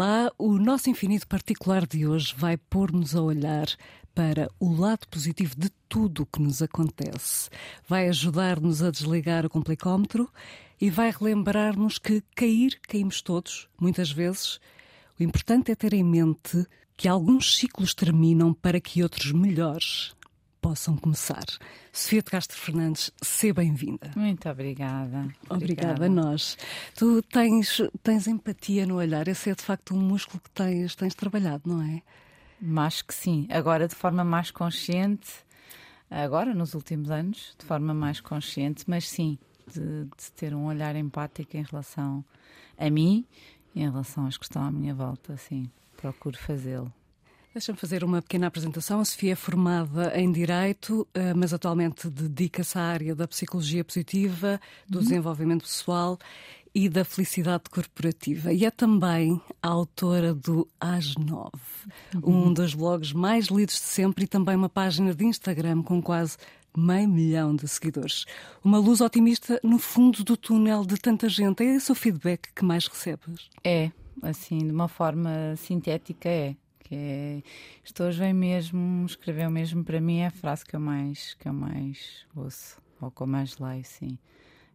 Olá, o nosso infinito particular de hoje vai pôr-nos a olhar para o lado positivo de tudo o que nos acontece. Vai ajudar-nos a desligar o complicómetro e vai relembrar-nos que cair, caímos todos, muitas vezes. O importante é ter em mente que alguns ciclos terminam para que outros melhores possam começar. Sofia de Castro Fernandes, seja bem-vinda. Muito obrigada. Obrigada a nós. Tu tens, tens empatia no olhar, esse é de facto um músculo que tens, tens trabalhado, não é? Mas que sim, agora de forma mais consciente, agora nos últimos anos, de forma mais consciente, mas sim, de, de ter um olhar empático em relação a mim e em relação às que estão à minha volta, sim, procuro fazê-lo. Deixa-me fazer uma pequena apresentação. A Sofia é formada em Direito, eh, mas atualmente dedica-se à área da psicologia positiva, do uhum. desenvolvimento pessoal e da felicidade corporativa. E é também a autora do AS9, uhum. um dos blogs mais lidos de sempre e também uma página de Instagram com quase meio milhão de seguidores. Uma luz otimista no fundo do túnel de tanta gente. É esse o feedback que mais recebes? É, assim, de uma forma sintética, é que é isto hoje vem mesmo, escreveu mesmo para mim é a frase que eu mais, que eu mais ouço, ou eu mais leio, sim.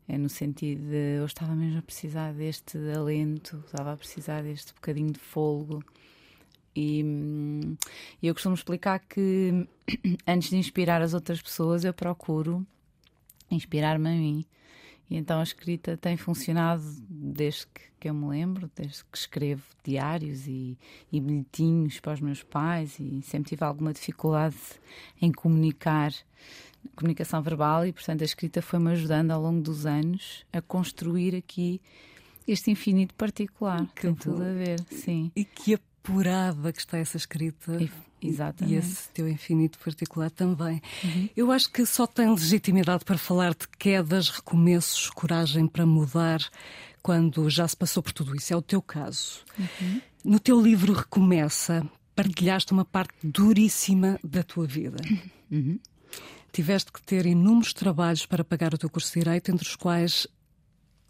É no sentido de eu estava mesmo a precisar deste alento, estava a precisar deste bocadinho de fôlego. E, eu costumo explicar que antes de inspirar as outras pessoas, eu procuro inspirar-me a mim. E então a escrita tem funcionado desde que, que, eu me lembro, desde que escrevo diários e, e, bilhetinhos para os meus pais e sempre tive alguma dificuldade em comunicar, comunicação verbal e portanto a escrita foi-me ajudando ao longo dos anos a construir aqui este infinito particular. Que tem bom. tudo a ver, sim. E que apurada que está essa escrita. E, exatamente. E esse teu infinito particular também. Uhum. Eu acho que só tem legitimidade para falar de quedas, recomeços, coragem para mudar quando já se passou por tudo isso. É o teu caso. Uhum. No teu livro Recomeça, partilhaste uma parte duríssima da tua vida. Uhum. Tiveste que ter inúmeros trabalhos para pagar o teu curso de Direito, entre os quais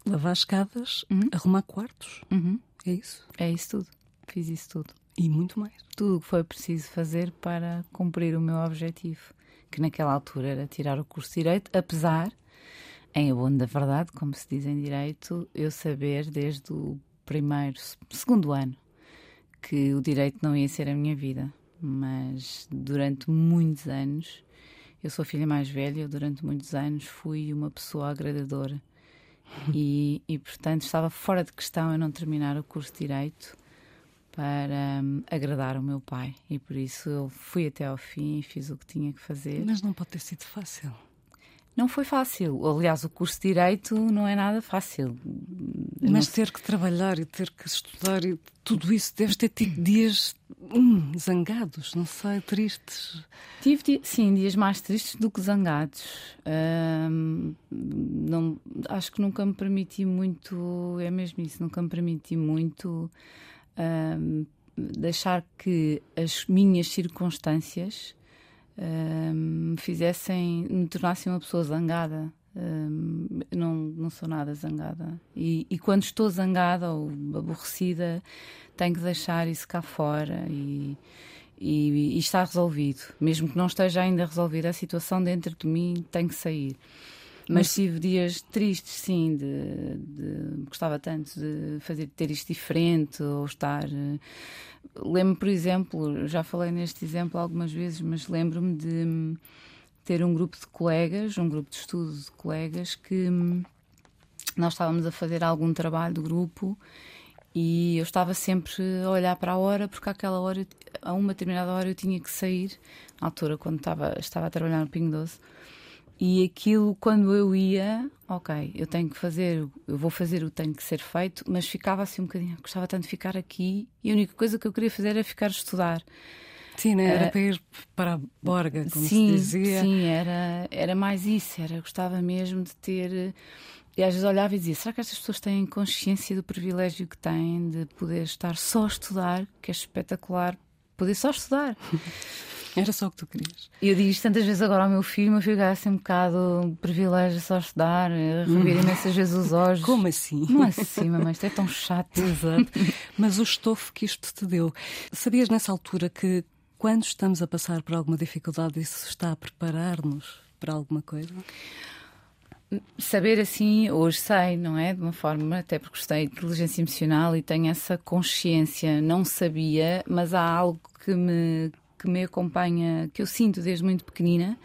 lavar escadas, uhum. arrumar quartos. Uhum. É isso? É isso tudo. Fiz isso tudo. E muito mais. Tudo o que foi preciso fazer para cumprir o meu objetivo, que naquela altura era tirar o curso de Direito, apesar, em abono da verdade, como se diz em Direito, eu saber desde o primeiro, segundo ano, que o Direito não ia ser a minha vida. Mas durante muitos anos, eu sou a filha mais velha, durante muitos anos fui uma pessoa agradadora. E, e, portanto, estava fora de questão eu não terminar o curso de Direito para um, agradar o meu pai e por isso eu fui até ao fim e fiz o que tinha que fazer. Mas não pode ter sido fácil. Não foi fácil. Aliás, o curso de Direito não é nada fácil. Mas ter que trabalhar e ter que estudar e tudo isso, deves ter tido dias hum, zangados, não sei, tristes. Tive, sim, dias mais tristes do que zangados. Hum, não, acho que nunca me permiti muito, é mesmo isso, nunca me permiti muito um, deixar que as minhas circunstâncias um, me fizessem, me tornassem uma pessoa zangada. Um, não, não sou nada zangada. E, e, quando estou zangada ou aborrecida, tenho que deixar isso cá fora e, e, e está resolvido. Mesmo que não esteja ainda resolvida a situação dentro de mim, tem que sair. Mas tive dias tristes, sim, de, de, gostava tanto de fazer ter isto diferente ou estar. Eh, lembro, por exemplo, já falei neste exemplo algumas vezes, mas lembro-me de ter um grupo de colegas, um grupo de estudo de colegas que hum, nós estávamos a fazer algum trabalho do grupo e eu estava sempre a olhar para a hora porque àquela hora, a uma determinada hora eu tinha que sair, na altura quando estava, estava a trabalhar no Pingo Doce e aquilo, quando eu ia, ok, eu tenho que fazer, eu vou fazer o que tem que ser feito, mas ficava assim um bocadinho, gostava tanto de ficar aqui e a única coisa que eu queria fazer era ficar a estudar. Sim, né? era uh, para ir para a Borga, como sim, se dizia. Sim, era, era mais isso, era, gostava mesmo de ter. E às vezes olhava e dizia: será que estas pessoas têm consciência do privilégio que têm de poder estar só a estudar, que é espetacular, poder só estudar? Era só o que tu querias. Eu digo isto tantas vezes agora ao meu filho, meu filho assim um bocado um privilégio só estudar, revir imensas vezes os olhos. Como assim? Como assim, mamãe? Isto é tão chato. Exato. Mas o estofo que isto te deu. Sabias nessa altura que quando estamos a passar por alguma dificuldade, isso está a preparar-nos para alguma coisa? Saber assim, hoje sei, não é? De uma forma, até porque gostei de inteligência emocional e tenho essa consciência. Não sabia, mas há algo que me, que me acompanha, que eu sinto desde muito pequenina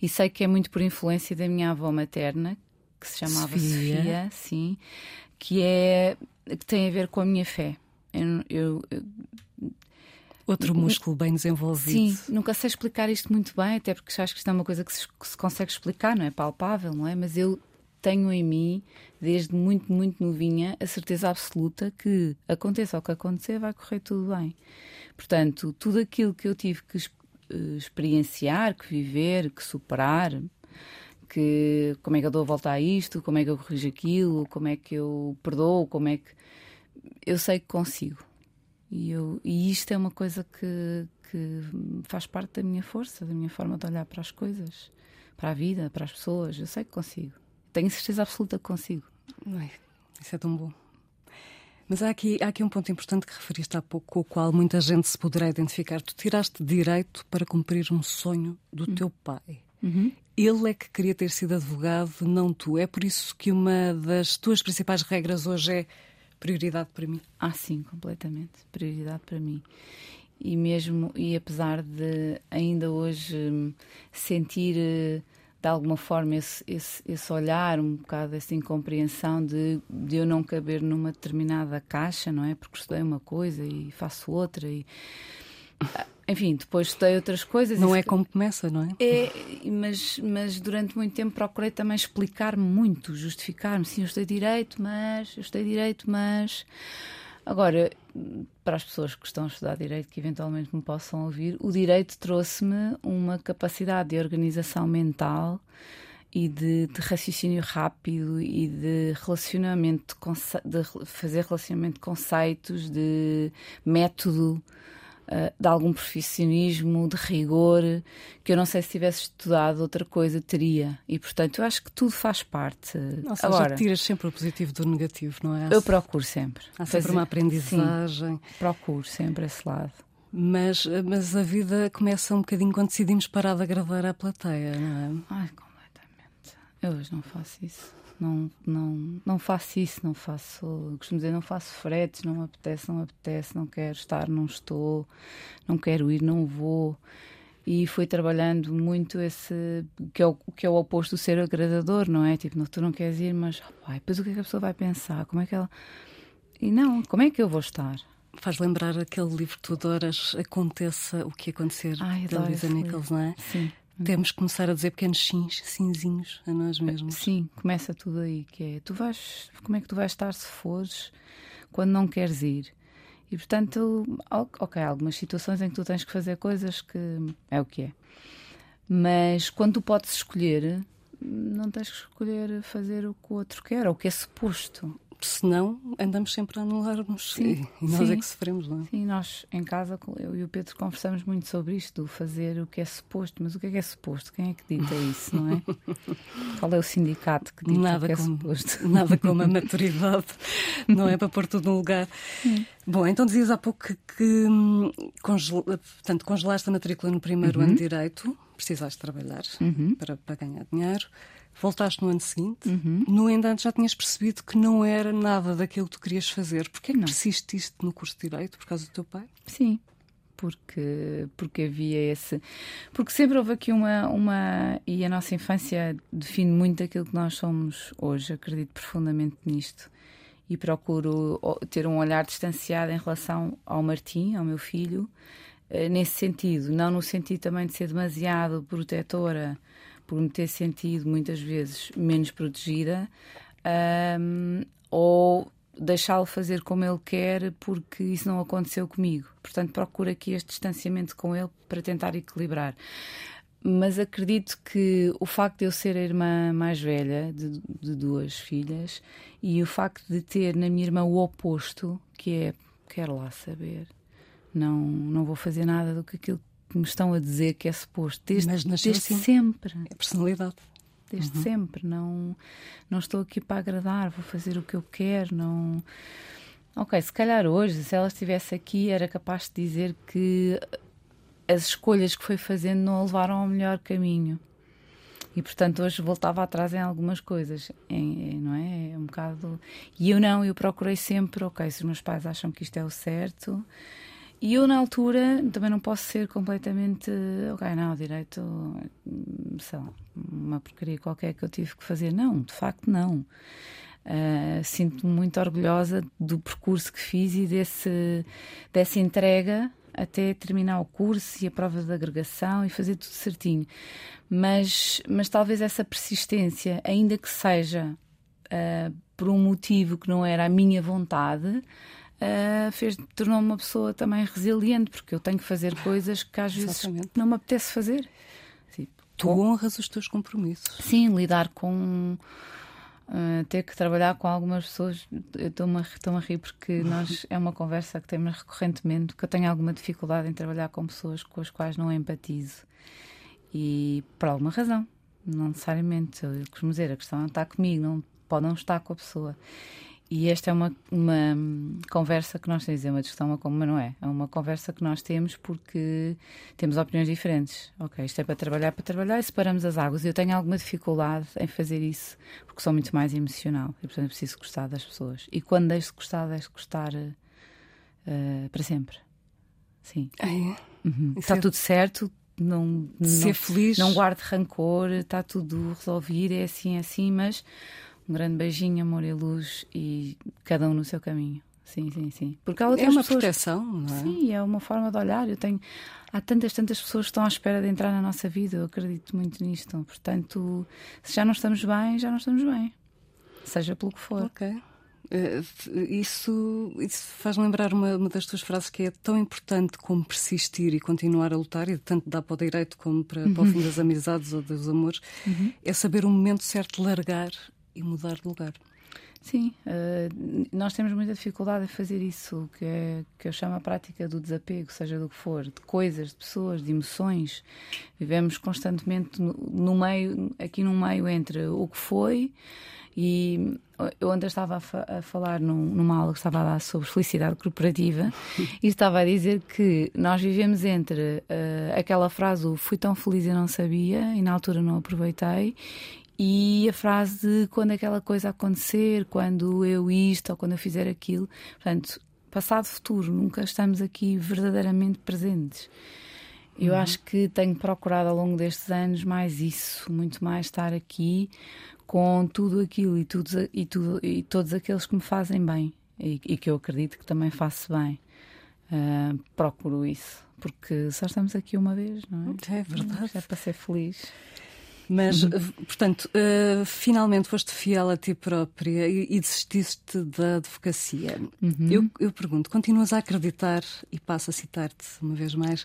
e sei que é muito por influência da minha avó materna, que se chamava Sofia, Sofia sim, que é que tem a ver com a minha fé. Eu, eu, eu Outro músculo bem desenvolvido. Sim, nunca sei explicar isto muito bem, até porque acho que isto é uma coisa que se, que se consegue explicar, não é palpável, não é? Mas eu tenho em mim, desde muito, muito novinha, a certeza absoluta que aconteça o que acontecer, vai correr tudo bem. Portanto, tudo aquilo que eu tive que eh, experienciar, que viver, que superar, que como é que eu dou a volta a isto, como é que eu corrijo aquilo, como é que eu perdoo, como é que eu sei que consigo. E, eu, e isto é uma coisa que, que faz parte da minha força, da minha forma de olhar para as coisas, para a vida, para as pessoas. Eu sei que consigo. Tenho certeza absoluta que consigo. Ai, isso é tão bom. Mas há aqui, há aqui um ponto importante que referiste há pouco, com o qual muita gente se poderá identificar. Tu tiraste direito para cumprir um sonho do uhum. teu pai. Uhum. Ele é que queria ter sido advogado, não tu. É por isso que uma das tuas principais regras hoje é prioridade para mim. Ah, sim, completamente. Prioridade para mim. E mesmo, e apesar de ainda hoje hum, sentir eh, de alguma forma esse, esse, esse, olhar, um bocado essa incompreensão de, de eu não caber numa determinada caixa, não é? Porque estudei uma coisa e faço outra e enfim, depois estudei outras coisas. Não é como começa, não é? É, mas, mas durante muito tempo procurei também explicar-me muito, justificar-me. Sim, eu estudei direito, mas. Eu estudei direito, mas. Agora, para as pessoas que estão a estudar direito, que eventualmente me possam ouvir, o direito trouxe-me uma capacidade de organização mental e de, de, raciocínio rápido e de relacionamento, de fazer relacionamento de conceitos, de método. Eh, de algum profissionismo, de rigor, que eu não sei se tivesse estudado outra coisa, teria. E, portanto, eu acho que tudo faz parte. Seja, Agora, tiras sempre o positivo do negativo, não é? Eu procuro sempre. Há sempre fazer, uma aprendizagem. Sim, procuro sempre esse lado. Mas, mas a vida começa um bocadinho quando decidimos parar de agradar à plateia, não é? Ai, completamente. Eu hoje não faço isso não, não, não faço isso, não faço, costumo dizer, não faço fretes, não me apetece, não me apetece, não quero estar, não estou, não quero ir, não vou. E fui trabalhando muito esse, que é o, que é o oposto do ser agradador, não é? Tipo, não, tu não queres ir, mas ai, depois o que é que a pessoa vai pensar? Como é que ela. E não, como é que eu vou estar? Faz lembrar aquele livro que tu adoras, Aconteça o que acontecer, Ai, da Lisa Nichols, não é? Sim. Temos que começar a dizer pequenos sims, cinzinhos a nós mesmos. Sim, começa tudo aí, que é tu vais, como é que tu vais estar se fores quando não queres ir? E portanto, ok, há algumas situações em que tu tens que fazer coisas que é o que é. Mas quando tu podes escolher, não tens que escolher fazer o que o outro quer, ou o que é suposto senão andamos sempre a anular-nos e, e nós sim, é que sofremos, não é? Sim, nós em casa, eu e o Pedro conversamos muito sobre isto, do fazer o que é suposto, mas o que é que é suposto? Quem é que dita isso, não é? Qual é o sindicato que dita nada o que é como, suposto? Nada como a maturidade, não é? Para pôr tudo no lugar. Sim. Bom, então dizias há pouco que, que hum, congel, portanto, congelaste a matrícula no primeiro uhum. ano de Direito, precisaste trabalhar uhum. para, para ganhar dinheiro voltaste no ano seguinte, uhum. no entanto já tinhas percebido que não era nada daquilo que tu querias fazer. Porquê que persististe no curso de Direito? Por causa do teu pai? Sim, porque, porque havia esse. Porque sempre houve aqui uma, uma. E a nossa infância define muito aquilo que nós somos hoje, acredito profundamente nisto. E procuro ter um olhar distanciado em relação ao Martim, ao meu filho, eh, nesse sentido. Não no sentido também de ser demasiado protetora por me ter sentido muitas vezes menos protegida um, ou deixá-lo fazer como ele quer porque isso não aconteceu comigo. Portanto, procuro aqui este distanciamento com ele para tentar equilibrar. Mas acredito que o facto de eu ser a irmã mais velha de, de duas filhas e o facto de ter na minha irmã o oposto, que é quero lá saber, não, não vou fazer nada do que aquilo que me estão a dizer que é suposto. Desde, Mas desde assim. sempre. É personalidade. Desde uhum. sempre. Não, não estou aqui para agradar, vou fazer o que eu quero. Não. Ok, se calhar hoje, se ela estivesse aqui, era capaz de dizer que as escolhas que foi fazendo não a levaram ao melhor caminho. E portanto hoje voltava atrás em algumas coisas, em, não é? é? Um bocado. E eu não, eu procurei sempre, ok, se os meus pais acham que isto é o certo. E eu, na altura, também não posso ser completamente. Ok, não, direito. Sei lá, uma porcaria qualquer que eu tive que fazer. Não, de facto, não. Uh, Sinto-me muito orgulhosa do percurso que fiz e desse, dessa entrega até terminar o curso e a prova de agregação e fazer tudo certinho. Mas, mas talvez essa persistência, ainda que seja uh, por um motivo que não era a minha vontade, uh, fez tornou-me uma pessoa também resiliente, porque eu tenho que fazer coisas que às vezes Exatamente. não me apetece fazer. Tipo, tu honras os teus compromissos. Sim, lidar com Uh, ter que trabalhar com algumas pessoas, eu estou-me a, a rir porque nós é uma conversa que temos recorrentemente, que eu tenho alguma dificuldade em trabalhar com pessoas com as quais não empatizo. E por alguma razão, não necessariamente. Eu costumo dizer, a questão não está comigo, não pode não estar com a pessoa. E esta é uma, uma conversa que nós temos, é uma discussão, como não é. É uma conversa que nós temos porque temos opiniões diferentes. Ok, isto é para trabalhar, para trabalhar e separamos as águas. Eu tenho alguma dificuldade em fazer isso porque sou muito mais emocional e, portanto, preciso gostar das pessoas. E quando deixo de gostar, deixo de gostar uh, para sempre. Sim. Ah, é? Uhum. Está é... tudo certo, não, ser não, feliz. Não guarde rancor, está tudo resolvido, é assim, é assim, mas um grande beijinho, amor e luz e cada um no seu caminho. Sim, sim, sim. Porque há outras é uma pessoas... proteção, não é? Sim, é uma forma de olhar. Eu tenho há tantas, tantas pessoas que estão à espera de entrar na nossa vida. Eu acredito muito nisto. Portanto, se já não estamos bem, já não estamos bem. Seja pelo que for. Ok. Uh, isso, isso faz lembrar uma, uma, das tuas frases que é tão importante como persistir e continuar a lutar, e tanto dá para o direito como para, uhum. para o fim das amizades ou dos amores, uhum. é saber o momento certo de largar e mudar de lugar. Sim, uh, nós temos muita dificuldade em fazer isso, que, é, que eu chamo a prática do desapego, seja do que for, de coisas, de pessoas, de emoções. Vivemos constantemente no, no meio, aqui num meio entre o que foi e eu ontem estava a, fa a falar num, numa aula que estava a dar sobre felicidade corporativa e estava a dizer que nós vivemos entre uh, aquela frase o fui tão feliz e não sabia e na altura não aproveitei e a frase de quando aquela coisa acontecer, quando eu isto ou quando eu fizer aquilo. Portanto, passado, futuro, nunca estamos aqui verdadeiramente presentes. Eu uhum. acho que tenho procurado ao longo destes anos mais isso, muito mais estar aqui com tudo aquilo e, tudo, e, tudo, e todos aqueles que me fazem bem e, e que eu acredito que também faço bem. Uh, procuro isso, porque só estamos aqui uma vez, não é? É verdade. É para ser feliz. Mas, uhum. portanto, uh, finalmente foste fiel a ti própria e, e desististe da advocacia. Uhum. Eu, eu pergunto, continuas a acreditar, e passo a citar-te uma vez mais,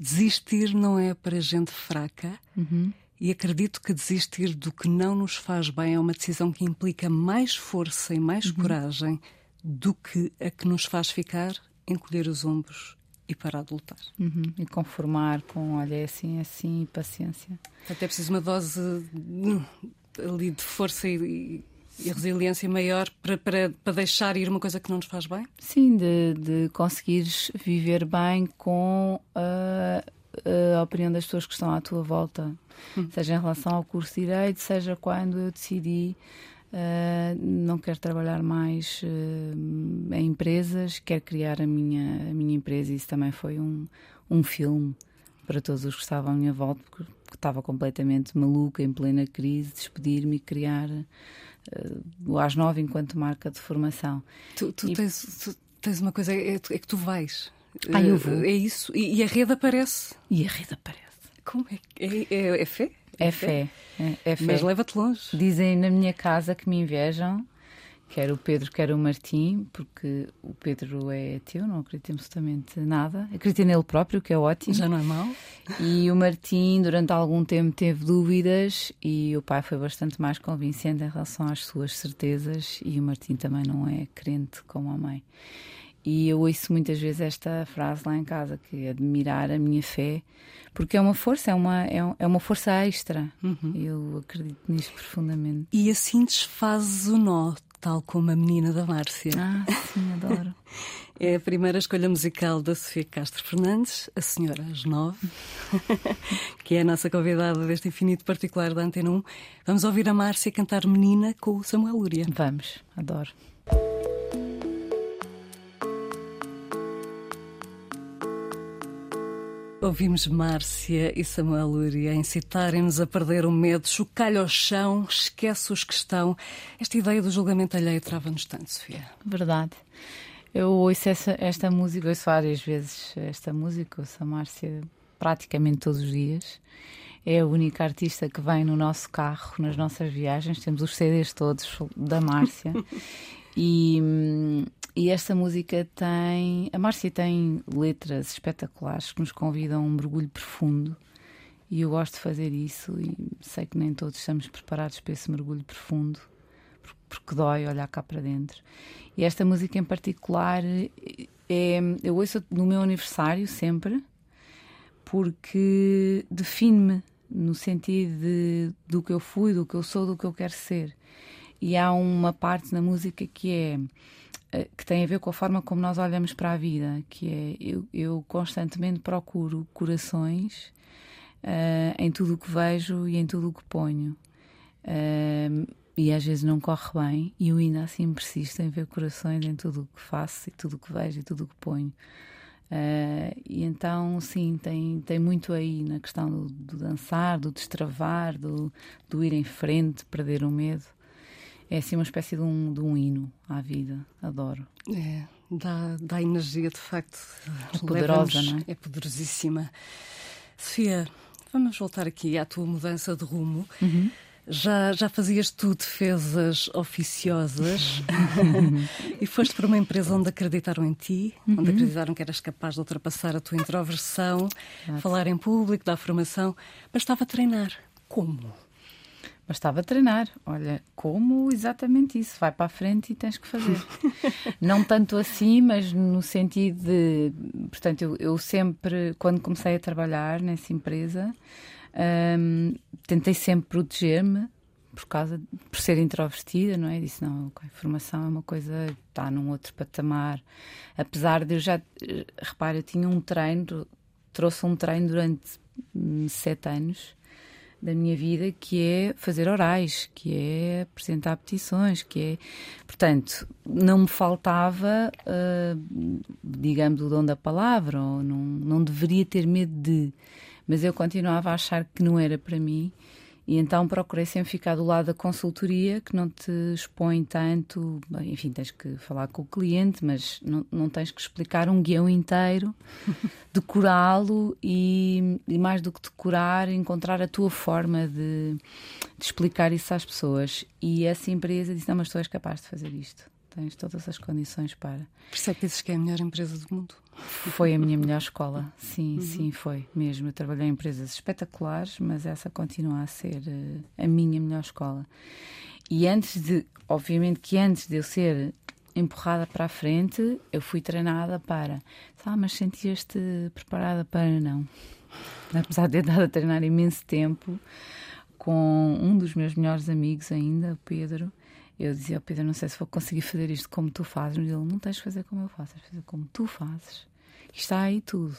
desistir não é para gente fraca? Uhum. E acredito que desistir do que não nos faz bem é uma decisão que implica mais força e mais uhum. coragem do que a que nos faz ficar, encolher os ombros e parar de lutar. Uhum. E conformar com, olha, é assim, é assim, e paciência. Até é preciso uma dose hum, ali de força e, e resiliência maior para, para, para deixar ir uma coisa que não nos faz bem? Sim, de, de conseguires viver bem com a, a opinião das pessoas que estão à tua volta, hum. seja em relação ao curso de Direito, seja quando eu decidi Uh, não quero trabalhar mais uh, em empresas, quero criar a minha, a minha empresa. Isso também foi um, um filme para todos os que estavam à minha volta, porque, estava completamente maluca, em plena crise, despedir-me e criar uh, o AS 9 enquanto marca de formação. Tu, tu, e... tens, tu tens, uma coisa, é, é, que tu vais. Ah, eu vou. É isso. E, e, a rede aparece. E a rede aparece. Como é? É, é, é fé? É fé. É, é fé. Mas leva-te longe. Dizem na minha casa que me invejam, quer o Pedro, quer o Martim, porque o Pedro é teu, não acredito absolutamente nada. Acredito nele próprio, que é ótimo. Já não é mau. E o Martim, durante algum tempo, teve dúvidas e o pai foi bastante mais convincente em relação às suas certezas. E o Martim também não é crente como a mãe. E eu ouço muitas vezes esta frase lá em casa, que é admirar a minha fé, porque é uma força, é uma, é, é uma força extra. Uhum. Eu acredito nisso profundamente. E assim desfazes o nó, tal como a menina da Márcia. Ah, sim, adoro. é a primeira escolha musical da Sofia Castro Fernandes, a Senhora às Nove, que é a nossa convidada deste infinito particular da Antena 1. Vamos ouvir a Márcia cantar Menina com o Samuel Lúria. Vamos, adoro. Ouvimos Márcia e Samuel Lúria incitarem-nos a perder o medo, chocalho ao chão, esquece os que estão. Esta ideia do julgamento alheio trava-nos tanto, Sofia. Verdade. Eu ouço essa, esta música, ouço várias vezes esta música, ouço a Márcia praticamente todos os dias. É a única artista que vem no nosso carro, nas nossas viagens. Temos os CDs todos da Márcia. e, hum, e esta música tem. A Márcia tem letras espetaculares que nos convidam a um mergulho profundo. E eu gosto de fazer isso e sei que nem todos estamos preparados para esse mergulho profundo, porque dói olhar cá para dentro. E esta música em particular é, eu ouço no meu aniversário sempre, porque define-me no sentido de, do que eu fui, do que eu sou, do que eu quero ser. E há uma parte na música que é que tem a ver com a forma como nós olhamos para a vida, que é eu, eu constantemente procuro corações uh, em tudo o que vejo e em tudo o que ponho. Uh, e às vezes não corre bem, e eu ainda assim persisto em ver corações em tudo o que faço e tudo o que vejo e tudo o que ponho. Uh, e então, sim, tem, tem muito aí na questão do, do dançar, do destravar, do, do ir em frente, perder o medo é assim uma espécie de um, de um hino à vida. Adoro. É, dá, dá energia, de facto. É poderosa, não é? É poderosíssima. Sofia, vamos voltar aqui à tua mudança de rumo. Uhum. Já, já fazias tu defesas oficiosas e foste para uma empresa onde acreditaram em ti, uhum. onde acreditaram que eras capaz de ultrapassar a tua introversão, falar em público, dar formação, mas estava a treinar. Como? Bastava treinar. Olha, como exatamente isso. Vai para a frente e tens que fazer. não tanto assim, mas no sentido de. Portanto, eu, eu sempre, quando comecei a trabalhar nessa empresa, hum, tentei sempre proteger-me por causa por ser introvertida, não é? Disse não, okay, formação é uma coisa está num outro patamar. Apesar de eu já repara, eu tinha um treino, trouxe um treino durante hum, sete anos da minha vida, que é fazer orais, que é apresentar petições, que é. Portanto, não me faltava, uh, digamos, o dom da palavra, ou não, não deveria ter medo de. Mas eu continuava a achar que não era para mim e então procurei sempre ficar do lado da consultoria, que não te expõe tanto. Enfim, tens que falar com o cliente, mas não, não tens que explicar um guião inteiro, decorá-lo e, e, mais do que decorar, encontrar a tua forma de, de explicar isso às pessoas. E essa empresa disse: Não, mas tu és capaz de fazer isto tens todas as condições para. Por isso é que dizes que é a melhor empresa do mundo. Foi a minha melhor escola, sim, uhum. sim, foi mesmo. Eu trabalhei em empresas espetaculares, mas essa continua a ser uh, a minha melhor escola. E antes de, obviamente que antes de eu ser empurrada para a frente, eu fui treinada para. Ah, mas sentias-te preparada para não. Apesar de ter dado a treinar imenso tempo com um dos meus melhores amigos ainda, o Pedro, eu dizia ao Pedro: Não sei se vou conseguir fazer isto como tu fazes, mas ele: Não tens de fazer como eu faço, tens de fazer como tu fazes. E está aí tudo.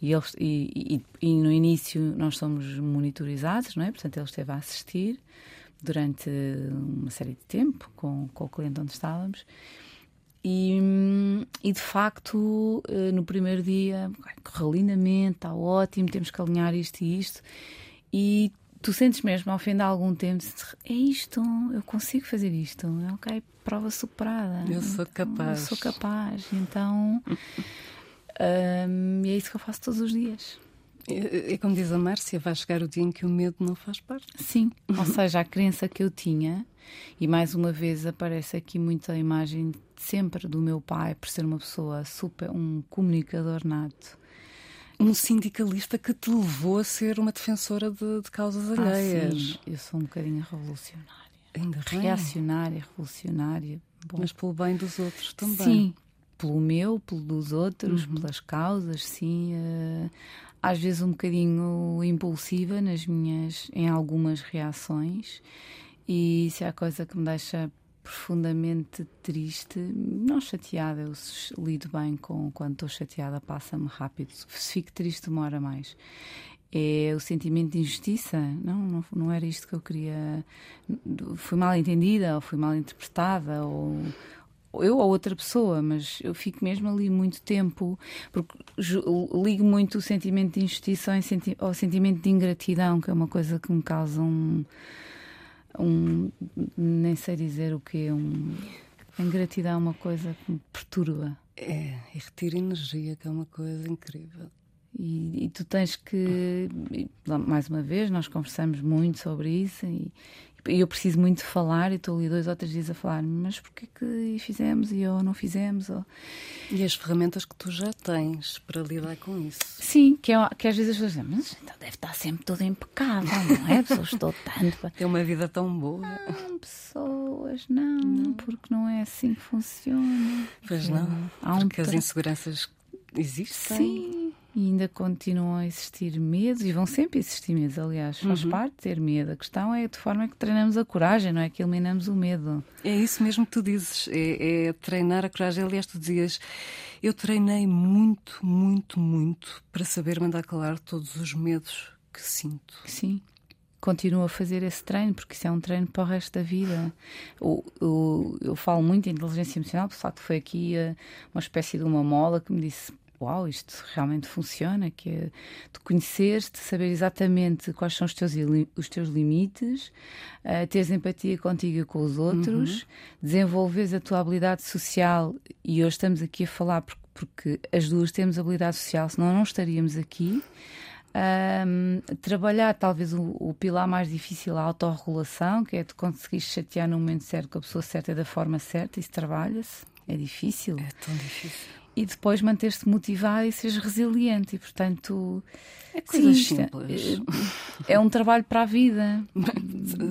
E, eles, e, e, e, no início nós somos monitorizados, não é? Portanto, ele esteve a assistir durante uma série de tempo com, com o cliente onde estávamos. E, e de facto, eh, no primeiro dia, correu lindamente, está ótimo, temos que alinhar isto e isto. E tu sentes mesmo ao fim de algum tempo, é isto, eu consigo fazer isto, é ok, prova superada. Eu sou capaz. Eu sou capaz, então um, é isso que eu faço todos os dias. É, é como diz a Márcia, vai chegar o dia em que o medo não faz parte. Sim, ou seja, a crença que eu tinha, e mais uma vez aparece aqui muita imagem sempre do meu pai, por ser uma pessoa super, um comunicador nato um sindicalista que te levou a ser uma defensora de, de causas ah, alheias. Sim. Eu sou um bocadinho revolucionária. Ainda Reacionária, revolucionária. Bom. Mas pelo bem dos outros também. Sim, pelo meu, pelo dos outros, uhum. pelas causas, sim. Uh, às vezes um bocadinho impulsiva nas minhas, em algumas reações. E se há coisa que me deixa profundamente triste, não chateada, eu lido bem com quando estou chateada, passa-me rápido. Se fico triste, demora mais. É o sentimento de injustiça. Não, não, não era isto que eu queria. Fui mal entendida, ou fui mal interpretada, ou, eu ou outra pessoa, mas eu fico mesmo ali muito tempo, porque ligo muito o sentimento de injustiça ao, senti ao sentimento de ingratidão, que é uma coisa que me causa um. Um nem sei dizer o que. Um, a ingratidão é uma coisa que me perturba. É, e retira energia, que é uma coisa incrível. E, e, tu tens que, mais uma vez, nós conversamos muito sobre isso e, eu preciso muito de falar e estou ali dois ou três dias a falar, mas porquê que fizemos e eu não fizemos? Ou... E as ferramentas que tu já tens para lidar com isso? Sim, que, é, que às vezes as pessoas dizem, mas então deve estar sempre tudo impecável, não é? Pessoas estou tanto. Para... Tem uma vida tão boa. Não, pessoas, não, não, porque não é assim que funciona. Pois não, Há um porque as inseguranças existem. Sim e ainda continuam a existir medos e vão sempre existir medos, aliás, faz uhum. parte ter medo. A questão é de forma que treinamos a coragem, não é que eliminamos o medo. É isso mesmo que tu dizes, é, é treinar a coragem. Aliás, tu dizias, eu treinei muito, muito, muito para saber mandar calar todos os medos que sinto. Sim continuo a fazer esse treino, porque isso é um treino para o resto da vida. Eu, eu, eu falo muito em inteligência emocional, de facto foi aqui uh, uma espécie de uma mola que me disse uau, isto realmente funciona, que é tu conheceres-te, saber exatamente quais são os teus, os teus limites, uh, teres empatia contigo e com os outros, uhum. desenvolveres a tua habilidade social, e hoje estamos aqui a falar porque, porque as duas temos habilidade social, senão não estaríamos aqui. Um, trabalhar talvez o, o, pilar mais difícil, a autorregulação, que é tu conseguires chatear no momento certo com a pessoa certa e da forma certa, isso trabalha-se, é difícil. É tão difícil e depois manter-se motivado e seres resiliente. E, portanto, é coisas sim, simples. É, é um trabalho para a vida.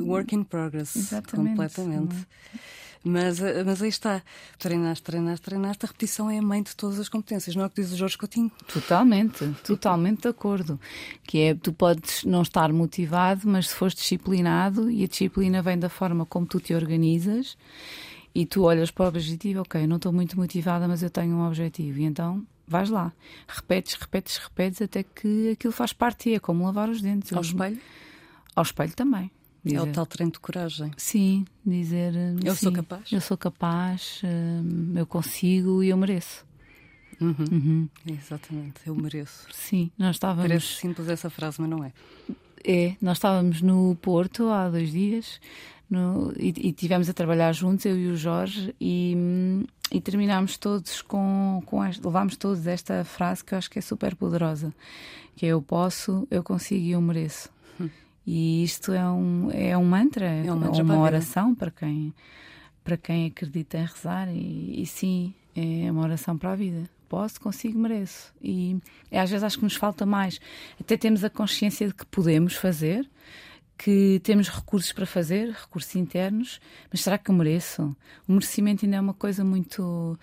Work in progress. Exatamente. Completamente. Mas, mas aí está, treinaste, treinaste, treinaste, a repetição é a mãe de todas as competências, não é o que diz o Jorge Coutinho? Totalmente, totalmente de acordo. Que é, tu podes não estar motivado, mas se fores disciplinado, e a disciplina vem da forma como tu te organizas, e tu olhas para o objetivo, ok, não estou muito motivada, mas eu tenho um objetivo, e então vais lá, repetes, repetes, repetes, até que aquilo faz parte, é como lavar os dentes. Ao espelho? Ao espelho também. Dizer, é o tal treino de coragem. Sim, dizer eu sim, sou capaz. Eu sou capaz, hum, eu consigo e eu mereço. Uhum. Uhum. Exatamente, eu mereço. Sim, nós estávamos. Parece simples essa frase, mas não é. É, nós estávamos no Porto há dois dias no, e, e tivemos a trabalhar juntos, eu e o Jorge, e, e terminámos todos com, com esta, levámos todos esta frase que eu acho que é super poderosa, que é eu posso, eu consigo e eu mereço. Hum. E isto é um, é um mantra, é, um mantra uma oração para quem, para quem acredita em rezar, e, e sim, é uma oração para a vida posso, consigo, mereço. E às vezes acho que nos falta mais. Até temos a consciência de que podemos fazer, que temos recursos para fazer, recursos internos, mas será que eu mereço? O merecimento ainda é uma coisa muito.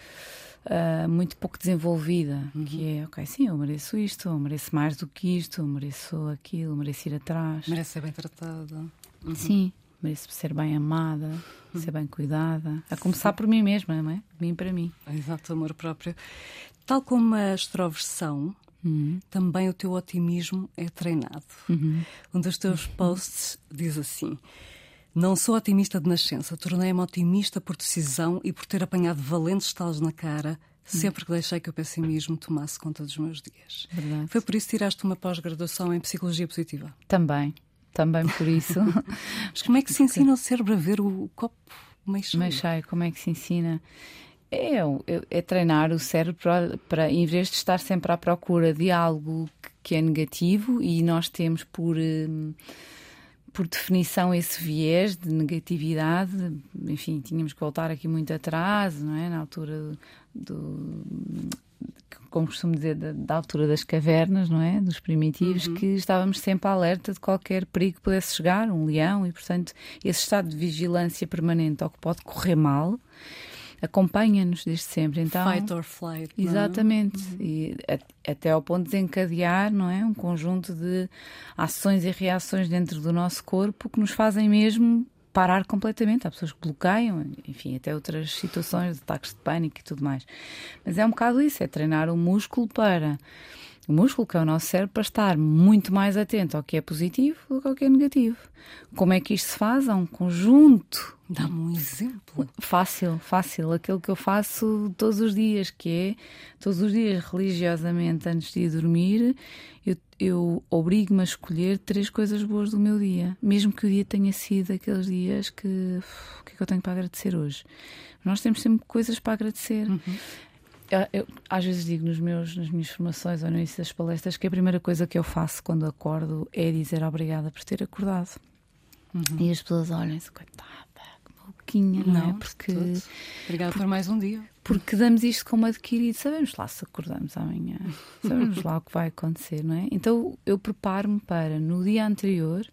Uh, muito pouco desenvolvida, uhum. que é, ok, sim, eu mereço isto, eu mereço mais do que isto, eu mereço aquilo, eu mereço ir atrás. Mereço ser bem tratada. Uhum. Sim, mereço ser bem amada, uhum. ser bem cuidada, a começar sim. por mim mesma, não é? De mim para mim. Exato, amor próprio. Tal como a extroversão, Uhum. Também o teu otimismo é treinado. Uhum. Um dos teus posts diz assim: Não sou otimista de nascença, tornei-me otimista por decisão e por ter apanhado valentes estalos na cara sempre que deixei que o pessimismo tomasse conta dos meus dias. Verdade. Foi por isso que tiraste uma pós-graduação em psicologia positiva? Também, também por isso. Mas como é que se ensina o cérebro a ver o copo meio cheio? Meio cheio, como é que se ensina? É, é, é treinar o cérebro para, para, em vez de estar sempre à procura de algo que, que é negativo, e nós temos por. Hum, por definição esse viés de negatividade, enfim, tínhamos que voltar aqui muito atrás, não é? Na altura do, como costumo dizer, da, da, altura das cavernas, não é? Dos primitivos, uhum. que estávamos sempre alerta de qualquer perigo que pudesse chegar, um leão, e portanto esse estado de vigilância permanente ao que pode correr mal acompanha-nos desde sempre. Então, Fight or flight. É? Exatamente. Uhum. E até ao ponto de desencadear não é? um conjunto de ações e reações dentro do nosso corpo que nos fazem mesmo parar completamente. Há pessoas que bloqueiam, enfim, até outras situações, ataques de pânico e tudo mais. Mas é um bocado isso, é treinar o músculo para o músculo, que é o nosso cérebro, para estar muito mais atento ao que é positivo do que ao que é negativo. Como é que isto se faz? É um conjunto. Dá-me um exemplo. Fácil, fácil. Aquilo que eu faço todos os dias, que é todos os dias, religiosamente, antes de ir dormir, eu, eu obrigo-me a escolher três coisas boas do meu dia. Mesmo que o dia tenha sido aqueles dias que. o que é que eu tenho para agradecer hoje? Nós temos sempre coisas para agradecer. Uhum. Eu, eu, às vezes digo nos meus, nas minhas formações ou no início das palestras que a primeira coisa que eu faço quando acordo é dizer obrigada por ter acordado. Uhum. E as pessoas olham-se, coitada, que maluquinha, não, não é? Porque. Obrigada por, por mais um dia. Porque damos isto como adquirido. Sabemos lá se acordamos amanhã, sabemos lá o que vai acontecer, não é? Então eu preparo-me para, no dia anterior,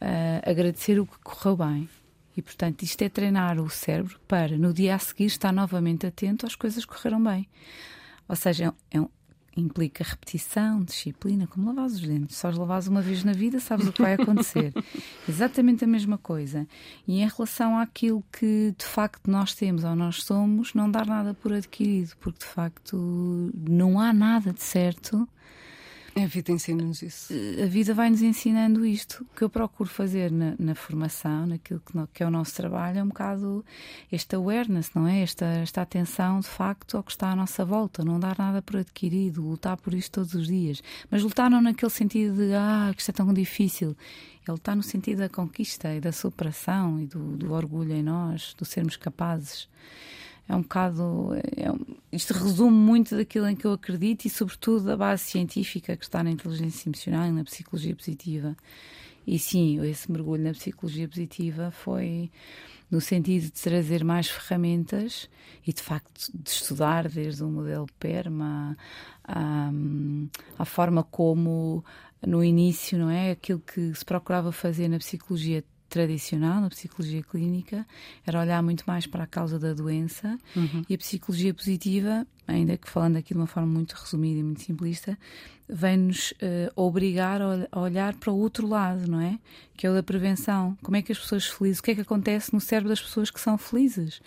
uh, agradecer o que correu bem e, portanto, isto é treinar o cérebro para, no dia a seguir, estar novamente atento às coisas que correram bem. Ou seja, é um, implica repetição, disciplina, como lavar os dentes. Só os lavares uma vez na vida, sabes o que vai acontecer. Exatamente a mesma coisa. E em relação àquilo que de facto nós temos ou nós somos, não dar nada por adquirido, porque de facto não há nada de certo a vida ensina-nos isso. A vida vai-nos ensinando isto. O que eu procuro fazer na, na formação, naquilo que, no, que, é o nosso trabalho, é um bocado esta awareness, não é? Esta, esta atenção, de facto, ao que está à nossa volta. Não dar nada por adquirido, lutar por isto todos os dias. Mas lutar não naquele sentido de, ah, que isto é tão difícil. Ele está no sentido da conquista e da superação e do, do orgulho em nós, do sermos capazes é um bocado. É um, isto resume muito daquilo em que eu acredito e, sobretudo, da base científica que está na inteligência emocional e na psicologia positiva. E sim, esse mergulho na psicologia positiva foi no sentido de trazer mais ferramentas e, de facto, de estudar desde o modelo PERMA à, à forma como, no início, não é? Aquilo que se procurava fazer na psicologia tradicional, na psicologia clínica, era olhar muito mais para a causa da doença uhum. e a psicologia positiva, ainda que falando aqui de uma forma muito resumida e muito simplista, vem-nos uh, obrigar a olhar para o outro lado, não é? Que é o da prevenção. Como é que as pessoas felizes, o que é que acontece no cérebro das pessoas que são felizes?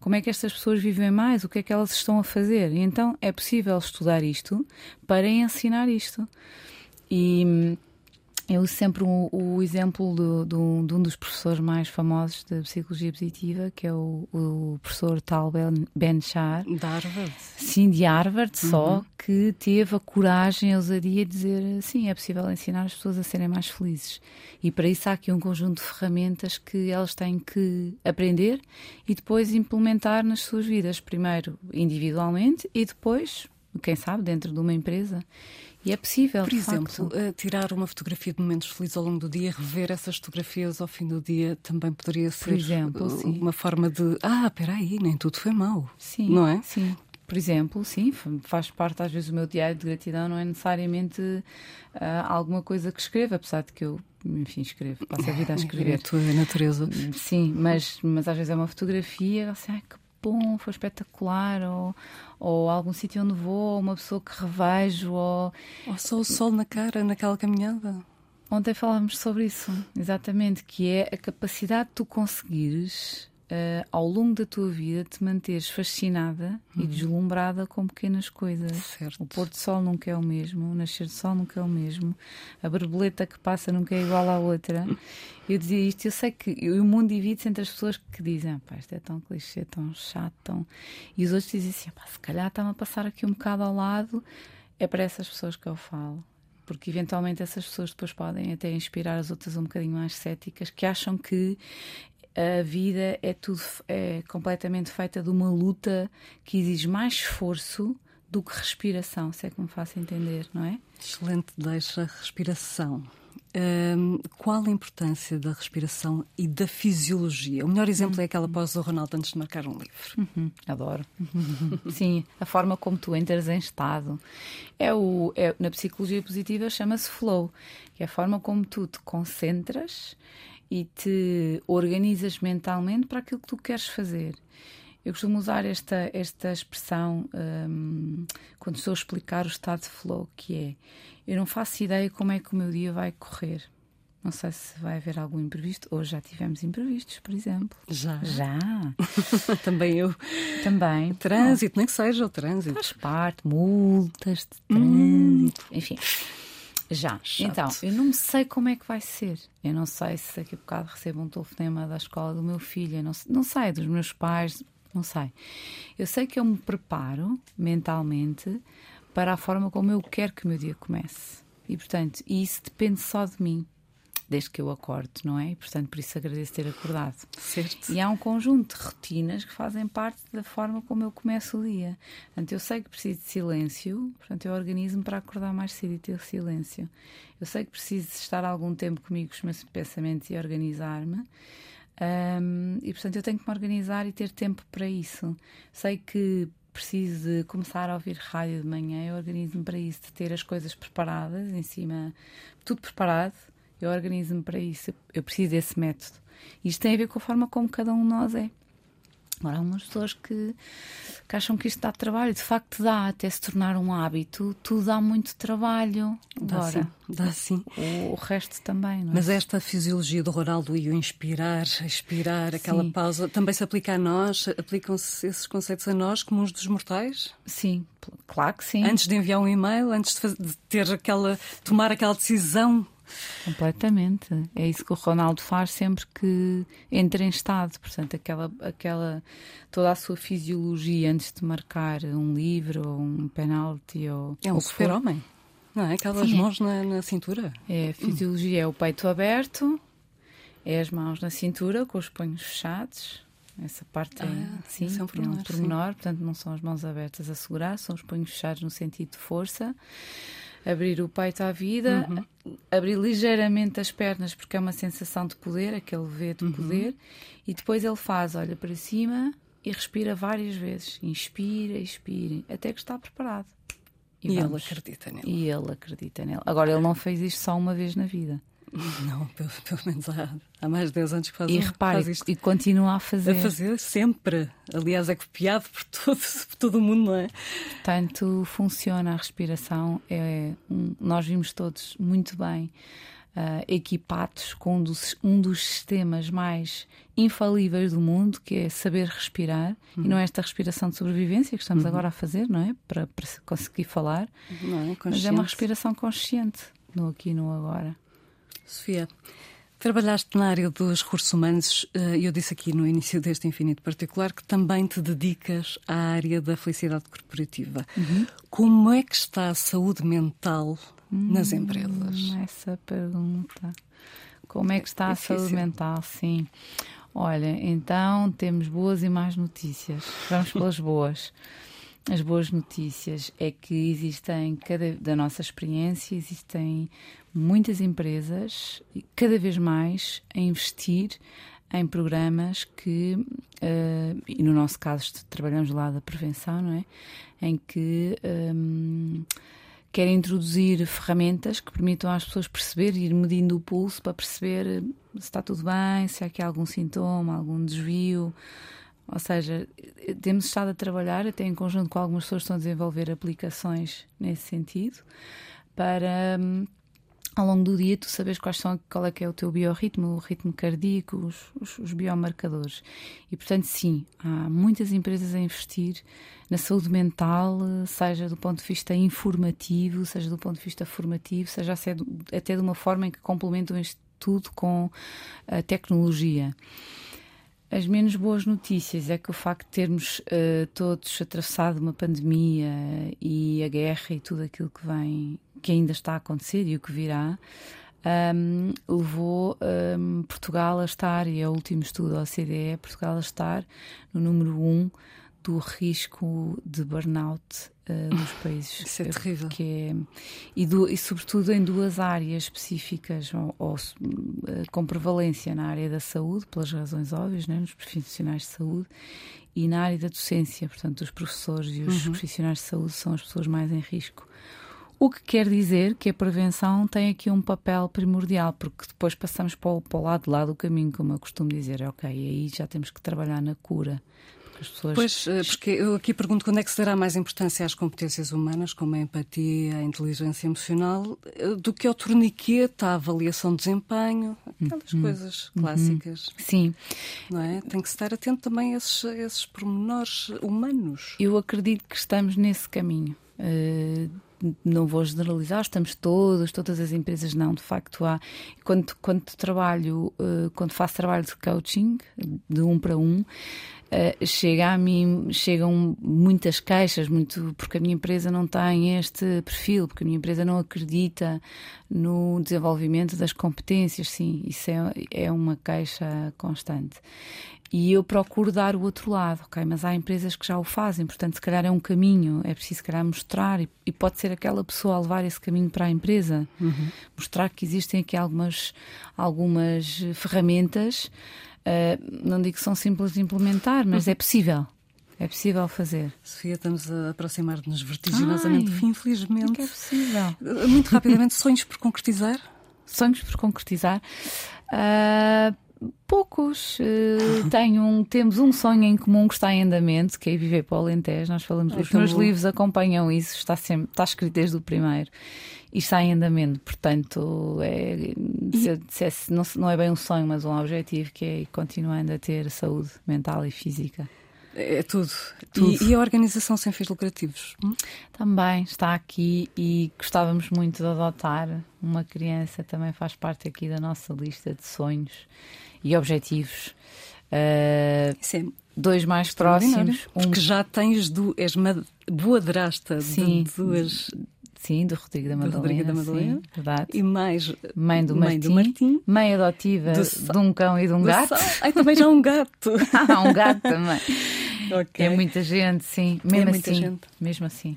Como é que estas pessoas vivem mais? O que é que elas estão a fazer? E então é possível estudar isto para ensinar isto. E eu sempre o, o exemplo do, do, de um dos professores mais famosos da psicologia positiva, que é o, o professor Tal Ben, ben Shar. De Harvard. Sim, de Harvard, uhum. só que teve a coragem, a ousadia de dizer sim, é possível ensinar as pessoas a serem mais felizes. E para isso há aqui um conjunto de ferramentas que elas têm que aprender e depois implementar nas suas vidas, primeiro individualmente e depois, quem sabe, dentro de uma empresa. E é possível. Por exemplo, uh, tirar uma fotografia de momentos felizes ao longo do dia, rever essas fotografias ao fim do dia também poderia ser exemplo, uh, uma forma de ah, espera aí, nem tudo foi mau. Sim, não é? Sim. Por exemplo, sim, faz parte às vezes do meu diário de gratidão, não é necessariamente uh, alguma coisa que escreva, apesar de que eu enfim, escrevo, passo a vida a escrever. É a tua natureza. Sim, mas, mas às vezes é uma fotografia, assim, ai, que bom, foi espetacular, ou, ou algum sítio onde vou, uma pessoa que revejo, ou... ou só o sol na cara naquela caminhada. Ontem falávamos sobre isso, exatamente, que é a capacidade de tu conseguires uh, ao longo da tua vida te manteres fascinada uhum. e deslumbrada com pequenas coisas. Certo. O pôr do sol nunca é o mesmo, o nascer do sol nunca é o mesmo, a borboleta que passa nunca é igual à outra. Eu dizia isto, eu sei que o mundo divide-se entre as pessoas que dizem, ah, pá, isto é tão clichê, tão chato, tão... e os outros dizem assim, pá, se calhar está-me a passar aqui um bocado ao lado. É para essas pessoas que eu falo porque eventualmente essas pessoas depois podem até inspirar as outras um bocadinho mais céticas que acham que a vida é tudo é completamente feita de uma luta que exige mais esforço do que respiração, se é que me faço entender, não é? Excelente deixa respiração. Um, qual a importância da respiração e da fisiologia? O melhor exemplo uhum. é aquela pós do Ronaldo antes de marcar um livro. Uhum. Adoro. Sim, a forma como tu entras em estado. É o, é, na psicologia positiva chama-se flow, que é a forma como tu te concentras e te organizas mentalmente para aquilo que tu queres fazer. Eu costumo usar esta, esta expressão um, quando estou a explicar o estado de flow, que é eu não faço ideia como é que o meu dia vai correr. Não sei se vai haver algum imprevisto. Hoje já tivemos imprevistos, por exemplo. Já. Já. Também eu. Também. Trânsito, nem que seja o trânsito. Faz parte, multas de trânsito. Hum. Enfim. Já. Chato. Então, eu não sei como é que vai ser. Eu não sei se daqui a bocado recebo um telefonema da escola do meu filho. Eu não, não sei, dos meus pais. Não sei. Eu sei que eu me preparo mentalmente para a forma como eu quero que o meu dia comece. E, portanto, isso depende só de mim desde que eu acordo, não é? E, portanto, por isso agradeço ter acordado. Certo. E há um conjunto de rotinas que fazem parte da forma como eu começo o dia. Portanto, eu sei que preciso de silêncio, portanto, eu organizo-me para acordar mais cedo e ter silêncio. Eu sei que preciso estar algum tempo comigo, com os meus pensamentos e organizar-me. Um, e, portanto, eu tenho que me organizar e ter tempo para isso. Sei que preciso de começar a ouvir rádio de manhã, eu organizo-me para isso, de ter as coisas preparadas em cima, tudo preparado eu organizo-me para isso, eu preciso desse método. Isto tem a ver com a forma como cada um de nós é. Agora, há umas pessoas que, que, acham que isto dá trabalho, de facto dá, até se tornar um hábito, tudo dá muito trabalho. Dá Agora, sim, dá sim. O, o resto também, é? Mas esta fisiologia do Ronaldo e o inspirar, expirar, aquela sim. pausa, também se aplica a nós? Aplicam-se esses conceitos a nós, como os dos mortais? Sim, claro que sim. Antes de enviar um e-mail, antes de, fazer, de ter aquela, tomar aquela decisão Completamente. É isso que o Ronaldo faz sempre que entra em estado. Portanto, aquela, aquela toda a sua fisiologia antes de marcar um livro ou um penalti ou é um super-homem. Não é? Aquelas Sim, mãos na, na, cintura. É, a fisiologia é o peito aberto, é as mãos na cintura com os punhos fechados. Essa parte é, ah, sim, é um pormenor, é um pormenor portanto não são as mãos abertas a segurar, são os punhos fechados no sentido de força abrir o peito à vida, uhum. abrir ligeiramente as pernas, porque é uma sensação de poder, aquele V de uhum. poder, e depois ele faz, olha para cima e respira várias vezes. Inspira, expira, até que está preparado. E, e ele acredita nele. E ele acredita nele. Agora, ele não fez isto só uma vez na vida. Não, pelo, pelo menos há, há, mais de 10 anos que faz, e repare, faz isto. E continua a fazer. A fazer sempre. Aliás, é copiado por todo, por todo o mundo, não é? Portanto, funciona a respiração. É, um, nós vimos todos muito bem uh, equipados com um dos, um dos sistemas mais infalíveis do mundo, que é saber respirar. Uhum. E não é esta respiração de sobrevivência que estamos uhum. agora a fazer, não é? Para, para conseguir falar. Não, é Mas é uma respiração consciente no aqui e no agora. Sofia, trabalhaste na área dos recursos humanos e eh, eu disse aqui no início deste Infinito Particular que também te dedicas à área da felicidade corporativa. Uhum. Como é que está a saúde mental nas hum, empresas? Essa pergunta. Como é que está a saúde mental? Sim. Olha, então temos boas e más notícias. Vamos pelas boas. As boas notícias é que existem, cada, da nossa experiência, existem muitas empresas, cada vez mais, a investir em programas que, uh, e no nosso caso trabalhamos lá da prevenção, não é? Em que um, querem introduzir ferramentas que permitam às pessoas perceber, ir medindo o pulso para perceber se está tudo bem, se há aqui algum sintoma, algum desvio. Ou seja, temos estado a trabalhar, até em conjunto com algumas pessoas estão a desenvolver aplicações nesse sentido, para hum, ao longo do dia tu sabes quais são, qual é que é o teu biorritmo, o ritmo cardíaco, os, os, os, biomarcadores. E portanto, sim, há muitas empresas a investir na saúde mental, seja do ponto de vista informativo, seja do ponto de vista formativo, seja até de uma forma em que complementam isto tudo com a tecnologia. As menos boas notícias é que o facto de termos uh, todos atravessado uma pandemia e a guerra e tudo aquilo que vem, que ainda está a acontecer e o que virá, um, levou um, Portugal a estar, e é o último estudo da OCDE, Portugal a estar no número 1 um do risco de burnout uh, nos países. Isso é terrível. Que é, e, do, e, sobretudo, em duas áreas específicas, ou, ou uh, com prevalência na área da saúde, pelas razões óbvias, né, nos profissionais de saúde, e na área da docência, portanto, os professores e os uhum. profissionais de saúde são as pessoas mais em risco. O que quer dizer que a prevenção tem aqui um papel primordial, porque depois passamos para o, para o lado de lá do caminho, como eu costumo dizer, ok, aí já temos que trabalhar na cura as pessoas. Pois, eh, porque eu aqui pergunto quando é que se dará mais importância às competências humanas, como a empatia, a inteligência emocional, eh, do que ao torniquete, à avaliação de desempenho, aquelas uhum. coisas clássicas. Uhum. Sim. Não é? Tem que estar atento também a esses, a esses pormenores humanos. Eu acredito que estamos nesse caminho. Uh, não vou generalizar, estamos todos, todas as empresas não, de facto há. Quando, quando trabalho, uh, quando faço trabalho de coaching, de um para um, Uh, chega a mim, chegam muitas queixas, muito porque a minha empresa não tem este perfil, porque a minha empresa não acredita no desenvolvimento das competências, sim, isso é, é uma queixa constante. E eu procuro dar o outro lado, ok? Mas há empresas que já o fazem, portanto, se calhar é um caminho, é preciso, se calhar, mostrar, e, e pode ser aquela pessoa a levar esse caminho para a empresa, uhum. mostrar que existem aqui algumas, algumas ferramentas, uh, não digo que são simples de implementar, mas uhum. é possível. É possível fazer. Sofia, estamos a aproximar-nos vertiginosamente do fim, infelizmente. É, é possível. Muito rapidamente, sonhos por concretizar? Sonhos por concretizar. Uh, Poucos. Uh, tenho um, temos um sonho em comum que está em andamento, que é viver para o Alentejo. Nós falamos, Ai, os meus bom. livros acompanham isso, está, sempre, está escrito desde o primeiro e está em andamento. Portanto, é, se eu dissesse, não, não é bem um sonho, mas um objetivo que é ir continuando a ter saúde mental e física. É tudo. tudo. E, e, a organização sem fins lucrativos? Hum? Também está aqui e gostávamos muito de adotar uma criança, também faz parte aqui da nossa lista de sonhos e objetivos. Uh, Isso é dois mais próximos. Um... Porque já tens do, és uma boa drasta sim, de duas. Sim, do Rodrigo da Madalena. Rodrigo da Madalena. Sim, verdade. E mais mãe do, mãe Martim, do Martim. Mãe adotiva de um cão e de um gato. Ai, também já um gato. ah, um gato também. okay. É muita gente, sim. É mesmo é assim. Gente. Mesmo assim.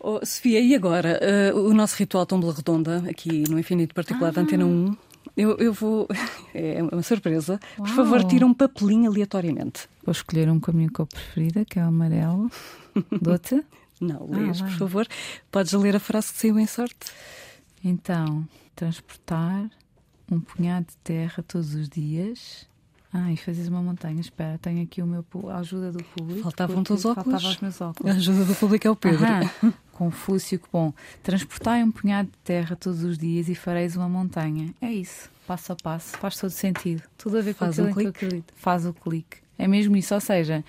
Oh, Sofia, e agora? Uh, o nosso ritual Tómbola Redonda, aqui no Infinito Particular ah. da Antena 1. Eu, eu vou. É uma surpresa. Uau. Por favor, tira um papelinho aleatoriamente. Vou escolher um com a minha cor preferida, que é o amarelo. Dou-te? Não, lês, ah, por favor. Podes ler a frase que saiu em sorte? Então, transportar um punhado de terra todos os dias. E fazes uma montanha. Espera, tenho aqui o meu, a ajuda do público. Faltavam os óculos. Faltavam os meus óculos. A ajuda do público é o Pedro. Confúcio, que bom. Transportai um punhado de terra todos os dias e fareis uma montanha. É isso, passo a passo. Faz todo sentido. Tudo a ver com Faz aquilo um que eu acredito. Faz o clique. É mesmo isso, ou seja,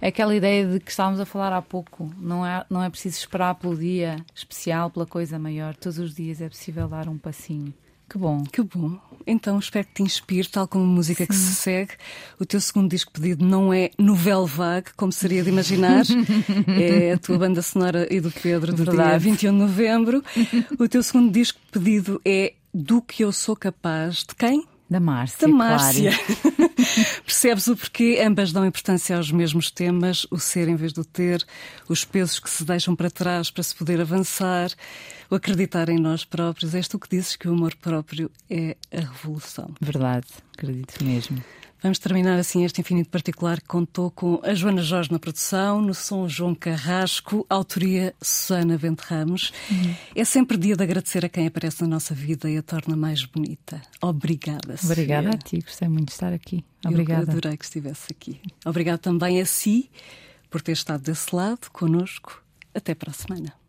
aquela ideia de que estávamos a falar há pouco, não é, não é preciso esperar pelo dia especial, pela coisa maior, todos os dias é possível dar um passinho. Que bom. Que bom. Então espero que te inspire, tal como a música Sim. que se segue. O teu segundo disco pedido não é Novel Vague, como seria de imaginar. é a tua banda sonora e do Pedro do Verdade. dia 21 de novembro. O teu segundo disco pedido é Do que eu sou capaz. De quem? Da Márcia. Da Márcia. Claro. Percebes o porquê? Ambas dão importância aos mesmos temas, o ser em vez do ter, os pesos que se deixam para trás para se poder avançar, o acreditar em nós próprios. És tu que dizes que o amor próprio é a revolução. Verdade, acredito mesmo. Vamos terminar assim este infinito particular que contou com a Joana Jorge na produção, no som João Carrasco, autoria Susana Vente Ramos. Uhum. É sempre dia de agradecer a quem aparece na nossa vida e a torna mais bonita. Obrigada, Sofia. Obrigada a ti, gostei muito de estar aqui. Obrigada. Eu adorei que estivesse aqui. Obrigada também a si por ter estado desse lado, conosco. Até para a semana.